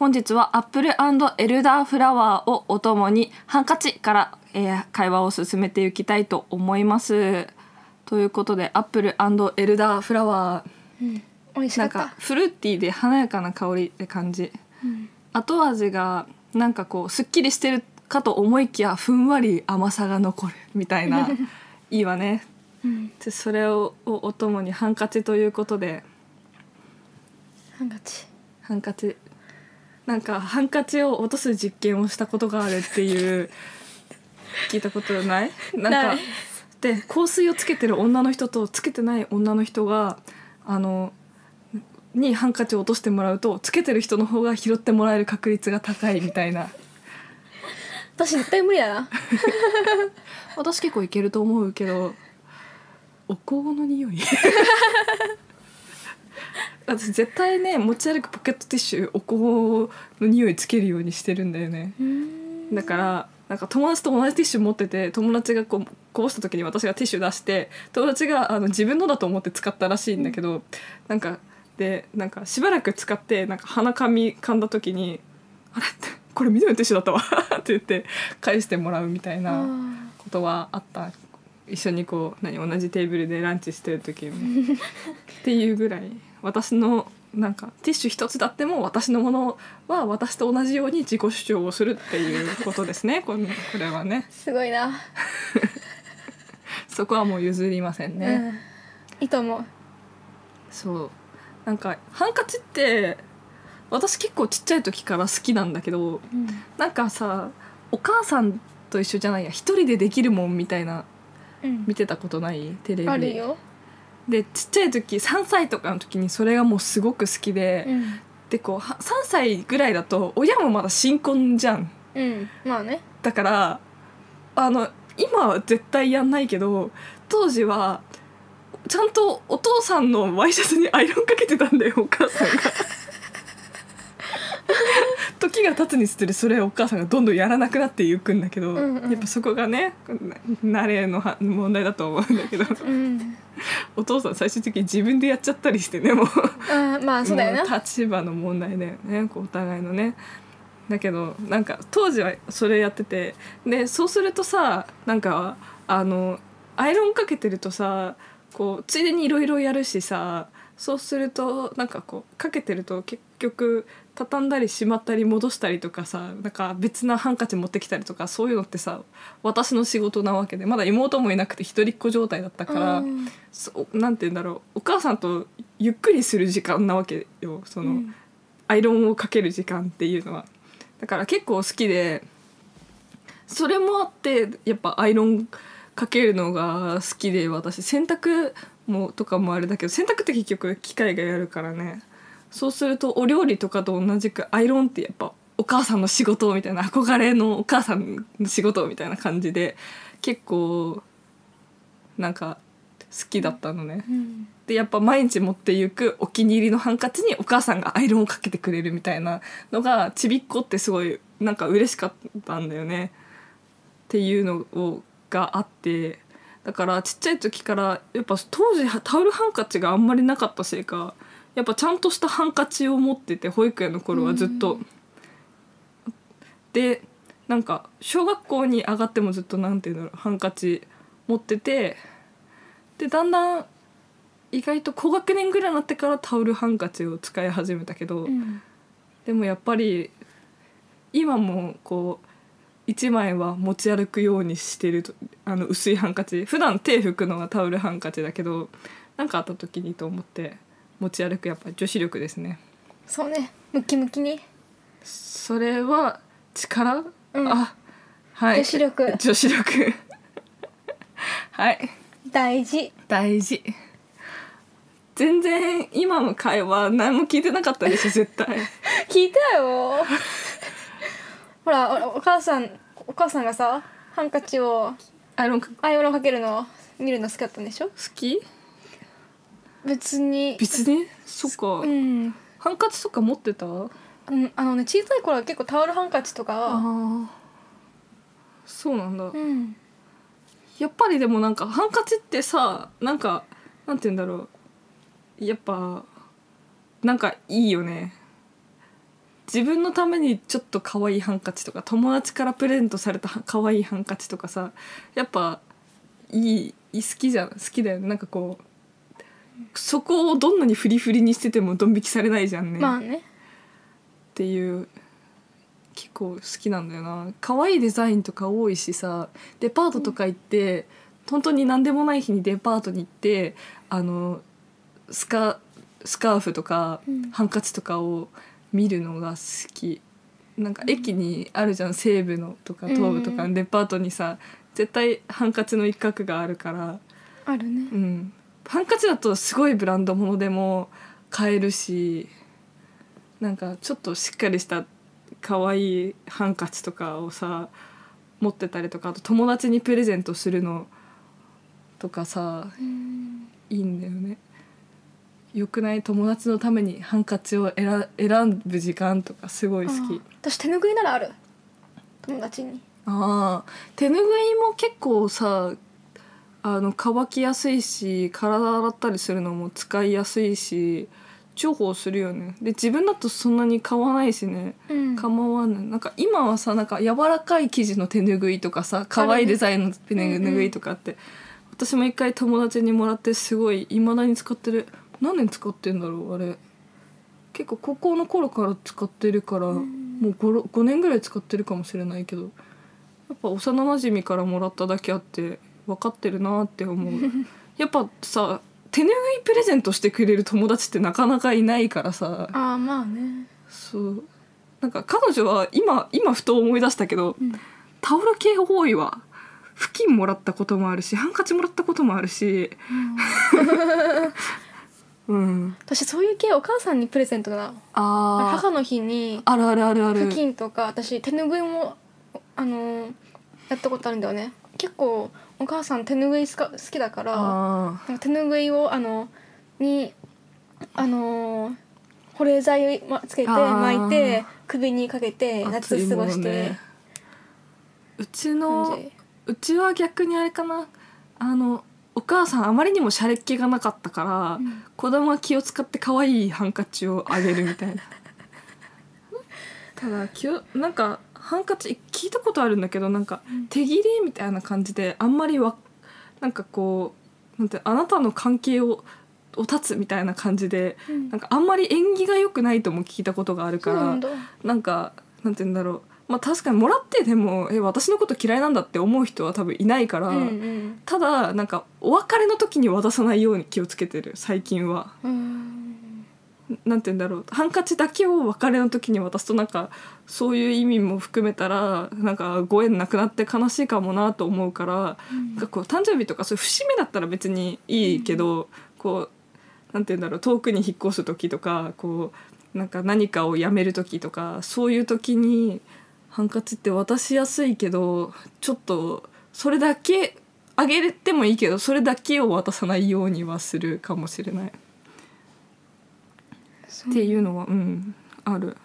本日はアップルエルダーフラワーをお供にハンカチから、えー会話を進めていきたいと思います。ということでアップルエルダーフラワー美味しかなんかフルーティーで華やかな香りって感じ、後味がなんかこうすっきりしてるかと思いきやふんわり甘さが残るみたいないいわね。うん。でそれををお供にハンカチということで。ハンカチ。ハンカチなんかハンカチを落とす実験をしたことがあるっていう 聞いたことない？なんかで香水をつけてる女の人とつけてない女の人があのにハンカチを落としてもらうとつけてる人の方が拾ってもらえる確率が高いみたいな。私絶対無理だな。私結構いけると思うけどお香の匂い？私絶対ね持ち歩くポケットティッシュお香の匂いつけるようにしてるんだよね。だからなんか友達と同じティッシュ持ってて友達がこうこぼした時に私がティッシュ出して友達があの自分のだと思って使ったらしいんだけど、なんかでなんかしばらく使ってなんか鼻かみ噛んだ時に「あれ?」って「これ緑のティッシュだったわ」って言って返してもらうみたいなことはあった。一緒にこう何同じテーブルでランチしてる時にっていうぐらい私のなんかティッシュ一つだっても私のものは私と同じように自己主張をするっていうことですね。このこれはね。すごいな、そこはもう譲りませんね、うん。いいと思う。そう。なんかハンカチって私結構ちっちゃい時から好きなんだけどなんかさお母さんと一緒じゃないや一人でできるもんみたいなうん。見てたことない？テレビ。あるよ、でちっちゃい時3歳とかの時にそれがもうすごく好きで、うん。でこうは3歳ぐらいだと親もまだ新婚じゃん。うん、まあね。だからあの今は絶対やんないけど当時はちゃんとお父さんのワイシャツにアイロンかけてたんだよお母さんが。時が経つにつれそれをお母さんがどんどんやらなくなっていくんだけど、うんうん。やっぱそこがねな慣れのは問題だと思うんだけど。うん。お父さん最終的に自分でやっちゃったりしてねもう。あまあそうだよな。も立場の問題だよねこうお互いのね。だけどなんか当時はそれやっててでそうするとさなんかあのアイロンかけてるとさこうついでにいろいろやるしさそうするとなんかこうかけてると結局畳んだりしまったり戻したりとかさなんか別なハンカチ持ってきたりとかそういうのってさ私の仕事なわけでまだ妹もいなくて一人っ子状態だったから。うん。そうなんて言うんだろうお母さんとゆっくりする時間なわけよ。その、うん。アイロンをかける時間っていうのは。だから結構好きでそれもあってやっぱアイロンかけるのが好きで私。洗濯もとかもあれだけど洗濯って結局機械がやるからねそうするとお料理とかと同じくアイロンってやっぱお母さんの仕事みたいな憧れのお母さんの仕事みたいな感じで結構なんか好きだったのね。うんでやっぱ毎日持っていくお気に入りのハンカチにお母さんがアイロンをかけてくれるみたいなのがちびっこってすごいなんか嬉しかったんだよねっていうのをがあってだからちっちゃい時からやっぱ当時タオルハンカチがあんまりなかったせいかやっぱちゃんとしたハンカチを持ってて保育園の頃はずっと。でなんか小学校に上がってもずっとなんていうんだろうハンカチ持っててでだんだん意外と高学年ぐらいになってからタオルハンカチを使い始めたけど、うん。でもやっぱり今もこう1枚は持ち歩くようにしてるとあの薄いハンカチ。普段手拭くのはタオルハンカチだけど何かあった時にと思って持ち歩くやっぱり女子力ですね。そうね。ムキムキに。それは力、うん。あはい。女子力。女子力。はい。大事。大事。全然今の会話何も聞いてなかったでしょ 絶対。聞いたよ。ほらおお母さんお母さんがさハンカチをアイロンか好アイロンかけるの見るの好きだったんでしょ？き？別に。別に？そっか、うん、ハンカチとか持ってた？あうん、あのね小さい頃は結構タオルハンカチとか。あそうなんだ、うん。やっぱりでもなんかハンカチってさなんかなんて言うんだろう。やっぱなんかいいよね。自分のためにちょっと可愛いハンカチとか友達からプレゼントされた可愛いハンカチとかさやっぱいいいい好きじゃん。好きだよね。なんかこうそこをどんなにフリフリにしててもドン引きされないじゃんね、まあね。っていう結構好きなんだよな。可愛いデザインとか多いしさ。デパートとか行って、本当に何でもない日にデパートに行ってあのスカスカーフとか、うん。ハンカチとかを見るのが好き。なんか駅にあるじゃん西武のとか東武とかうんのデパートにさ絶対ハンカチの一角があるから、あるね。うん、ハンカチだとすごいブランドものでも買えるしなんかちょっとしっかりした可愛いハンカチとかをさ持ってたりとかあと友達にプレゼントするのとかさうんいいんだよね。よくない友達のためにハンカチを選選ぶ時間とかすごい好き。私手拭いならある友達にああ手拭いも結構さあの乾きやすいし体洗ったりするのも使いやすいし重宝するよね。で自分だとそんなに買わないしね。うん。構わないなんか今はさなんか柔らかい生地の手拭いとかさ可愛いデザインの手拭いとかって、私も一回友達にもらってすごい未だに使ってる。何年使ってんだろうあれ。結構高校の頃から使ってるから、もう 5, 5年ぐらい使ってるかもしれないけどやっぱ幼馴染からもらっただけあって分かってるなって思う。やっぱさ手拭いプレゼントしてくれる友達ってなかなかいないからさ。ああまあね。そう。なんか彼女は今今ふと思い出したけど、うん。タオル系多いわ。布巾もらったこともあるしハンカチもらったこともあるし。うん。私そういう系お母さんにプレゼントだな。あ母の日にああるあるあるある。布巾とか私手拭いもあのーやったことあるんだよね。結構お母さん手拭いすか好きだからあなんか手拭いをあのにあのー保冷剤まつけて巻いて首にかけてー夏過ごしてね。うち感のじ。うちは逆にあれかな。あのお母さんあまりにもシャレっ気がなかったから、うん。子供は気を使って可愛いハンカチをあげるみたいな。ただ気をなんかハンカチ聞いたことあるんだけどなんかうん。手切りみたいな感じであんまりわなんかこうなんてあなたの関係をを断つみたいな感じでうん。なんかあんまり縁起が良くないとも聞いたことがあるからなんかなんて言うんだろう。まあ確かにもらってでもえ私のこと嫌いなんだって思う人は多分いないから、うんただなんかお別れの時に渡さないように気をつけてる最近は。うんうんなんて言うんだろう。ハンカチだけを別れの時に渡すとなんかそういう意味も含めたらなんかご縁なくなって悲しいかもなと思うから、なんかこう誕生日とかそういう節目だったら別にいいけど、こうなんて言うんだろう。遠くに引っ越す時とかこうなんか何かをやめる時とかそういう時にハンカチって渡しやすいけどちょっとそれだけあげてもいいけどそれだけを渡さないようにはするかもしれない。っていうのはうんある。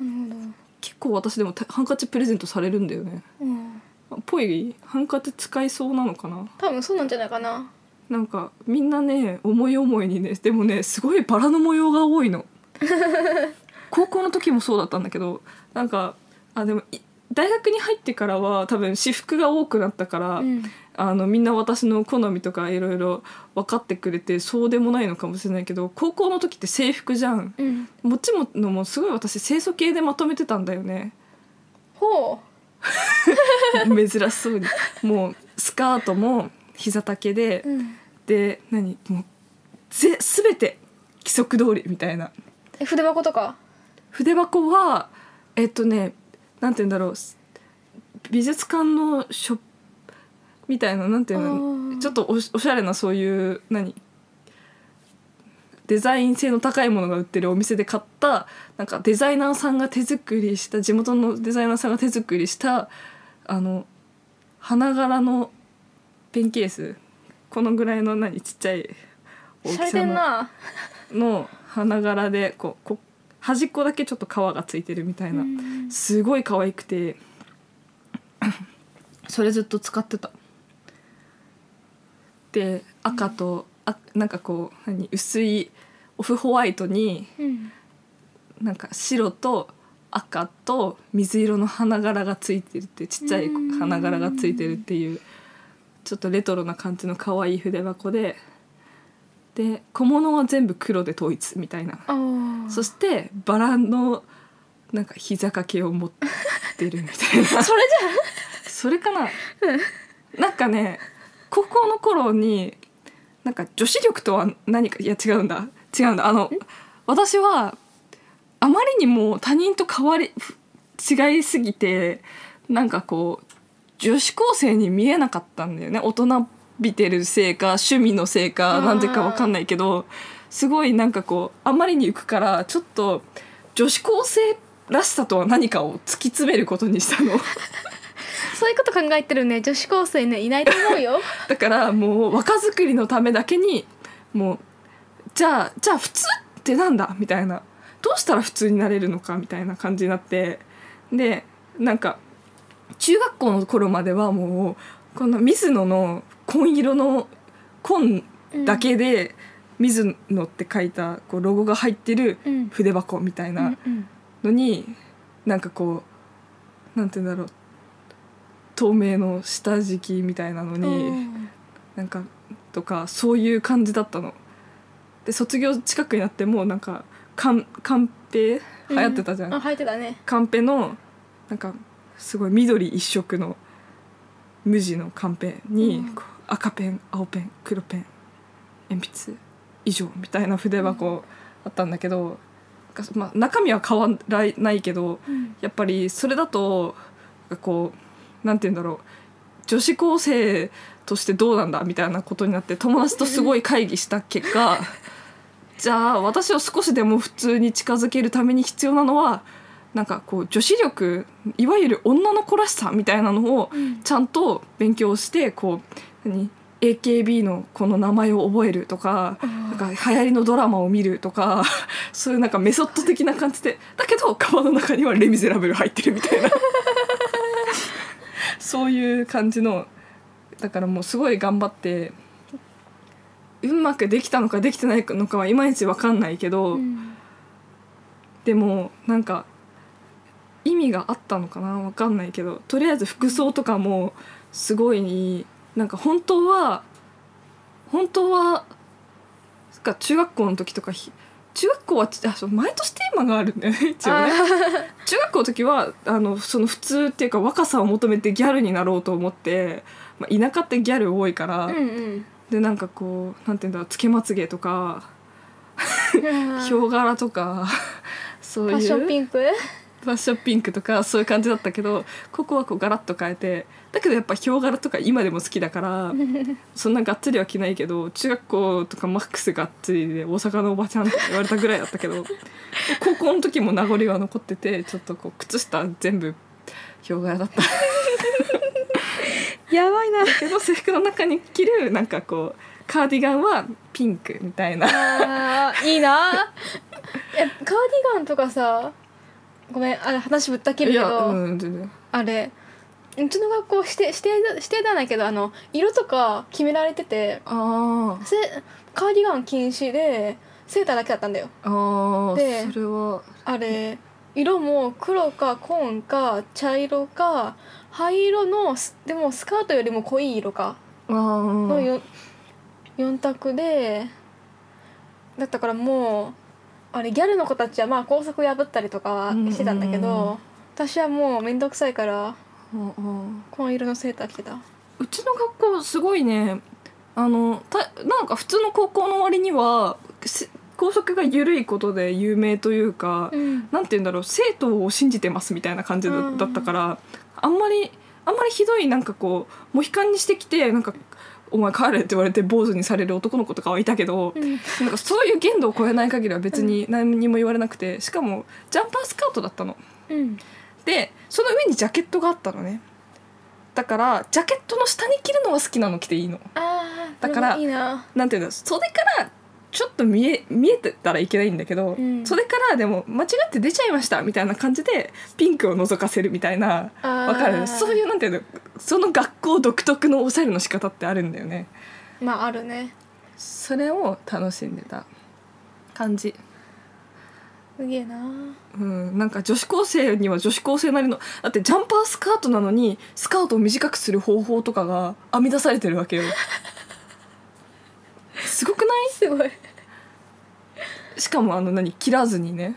なる結構私でもてハンカチプレゼントされるんだよね。ほどうん。あぽいハンカチ使いそうなのかな？多分そうなんじゃないかな。なんかみんなね思い思いにねでもねすごいバラの模様が多いの。高校の時もそうだったんだけどなんかあでもい大学に入ってからは多分私服が多くなったから、うん。あのみんな私の好みとかいろいろ分かってくれてそうでもないのかもしれないけど高校の時って制服じゃん。うん。持ち物もすごい私清楚系でまとめてたんだよね。ほ 珍しそうに。もうスカートも膝丈で、ううん。で何もうぜ全て規則通りみたいな。え筆箱とか？筆箱はえっとねなんて言うんだろう。美術館のショップみたいななんていうあのー。ちょっとおしゃれなそういう何？デザイン性の高いものが売ってるお店で買ったなんかデザイナーさんが手作りした地元のデザイナーさんが手作りしたあの花柄のペンケース。このぐらいの何？ちっちゃい大しゃれてきさのの花柄でこうこ端っこだけちょっと皮がついてるみたいな、うん。すごい可愛くて。それずっと使ってた。で赤と、あなんかこう何？薄いオフホワイトにうん。なんか白と赤と水色の花柄がついてるってちっちゃいうん。花柄がついてるっていうちょっとレトロな感じの可愛い筆箱で。で小物は全部黒で統一みたいなそしてバラのなんか膝掛けを持ってるみたいな。それそれかな。なんかね高校の頃になんか女子力とは何かいや違うんだ。違うんだ。あの私はあまりにも他人と変わり違いすぎてなんかこう女子高生に見えなかったんだよね。大人びてるせいか趣味のせいかなんでかわかんないけどすごいなんかこうあまりに行くからちょっと女子高生らしさとは何かを突き詰めることにしたの。そういうこと考えてるね。女子高生ねいないと思うよ。だからもう若作りのためだけにもうじゃあじゃあ普通ってなんだ？みたいな。どうしたら普通になれるのかみたいな感じになって。でなんか中学校の頃まではもうこの水野の紺色の紺だけで水野って書いたこうロゴが入ってるうん。筆箱みたいなうんのになんかこうなんて言うんだろう。透明の下敷きみたいなのうに。ん。なんかとかそういう感じだったの。で卒業近くになってもうなんかカンカンペ流行ってたじゃん。あ入ってたね。カンペのなんかすごい緑一色の無地のカンペに、赤ペン青ペン黒ペン鉛筆以上みたいな筆箱あったんだけど、まあ、中身は変わらないけどうん。やっぱりそれだとこうなんて言うんだろう女子高生としてどうなんだみたいなことになって友達とすごい会議した結果 じゃあ私を少しでも普通に近づけるために必要なのはなんかこう女子力いわゆる女の子らしさみたいなのをうん。ちゃんと勉強してこう何 AKB のこの名前を覚えるとかなんか流行りのドラマを見るとか そういうなんかメソッド的な感じでだけどカバンの中には「レ・ミゼラブル」入ってるみたいな。そういう感じのだからもうすごい頑張ってうまくできたのかできてないのかはいまいち分かんないけど、うん。でもなんか意味があったのかな分かんないけどとりあえず服装とかもすごいなんか本当は本当はか中学校の時とかひ中学校はあそう毎年テーマがあるんだよね 一応ね。中学校の時はあのその普通っていうか若さを求めてギャルになろうと思って、まあ、田舎ってギャル多いから、うんうん。でなんかこうなんていうんだろうつけまつげとかうん ヒョウ柄とかそういう。ファッションピンク？ファッションピンクとかそういう感じだったけどここはこうガラッと変えてだけどやっぱヒョウ柄とか今でも好きだから そんながっつりは着ないけど中学校とかマックスがっつりで大阪のおばちゃんって言われたぐらいだったけど高校の時も名残は残っててちょっとこう靴下全部ヒョウ柄だった。やばいな。けど制服の中に着るなんかこうカーディガンはピンクみたいな。いいな。えカーディガンとかさごめんあれ話ぶった切るいやけど、うん全然。あれうちの学校指定指定指定ではないけどあの色とか決められててあー。せカーディガン禁止でセーターだけだったんだよ。あーでそれは。あれ色も黒か紺か茶色か灰色のスでもスカートよりも濃い色か。あのー 4, 4択でだったからもうあれギャルの子たちはまあ校則破ったりとかはしてたんだけど、うんうんうん私はもう面倒くさいからうんうん。紺色のセーター着てた。うちの学校すごいね。あのたなんか普通の高校の割にはせ校則が緩いことで有名というか、うん。なんて言うんだろう生徒を信じてますみたいな感じだ,、ったからあんまりあんまりひどいなんかこうモヒカンにしてきてなんかお前帰れ」って言われて坊主にされる男の子とかはいたけど、うん。なんかそういう限度を超えない限りは別に何にも言われなくてしかもジャンパースカートだったの。うん。でその上にジャケットがあったのね。だからジャケットの下に着るのは好きなの着ていいの。だからいいな。なんていうの袖からちょっと見え見えてたらいけないんだけど、うん。袖からでも間違って出ちゃいましたみたいな感じでピンクを覗かせるみたいなわかる？そういうなんていうのその学校独特のおしゃれの仕方ってあるんだよね。まああるね。それを楽しんでた。感じ。すげえな。うん、なんか女子高生には女子高生なりのだってジャンパースカートなのにスカートを短くする方法とかが編み出されてるわけよすごい。しかもあの何切らずにね。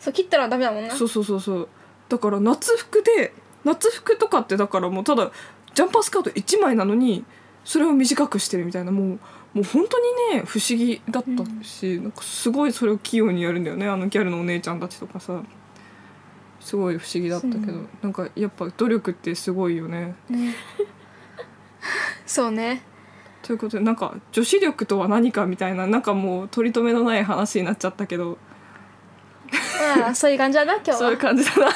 そう切ったらダメだもんな。そうそうそうそう。だから夏服で夏服とかってだからもうただジャンパースカート1枚なのにそれを短くしてるみたいな。もうもう本当にね不思議だったし、なんかすごいそれを器用にやるんだよね。あのギャルのお姉ちゃんたちとかさ。すごい不思議だったけど、うんなんかやっぱ努力ってすごいよね。ね。そうねということでなんか女子力とは何かみたいななんかもう取り留めのない話になっちゃったけどまあそういう感じだな 今日はそういう感じだな。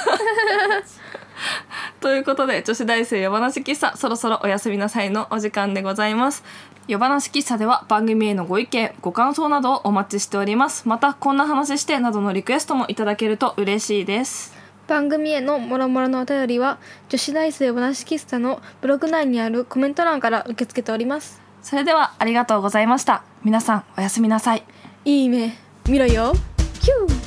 ということで女子大生夜話喫茶そろそろおやすみなさいのお時間でございます。夜話喫茶では番組へのご意見ご感想などをお待ちしております。またこんな話してなどのリクエストもいただけると嬉しいです。番組へのもろもろのお便りは女子大生話喫茶のブログ内にあるコメント欄から受け付けておりますそれではありがとうございました。皆さんおやすみなさい。いい夢見ろよキュー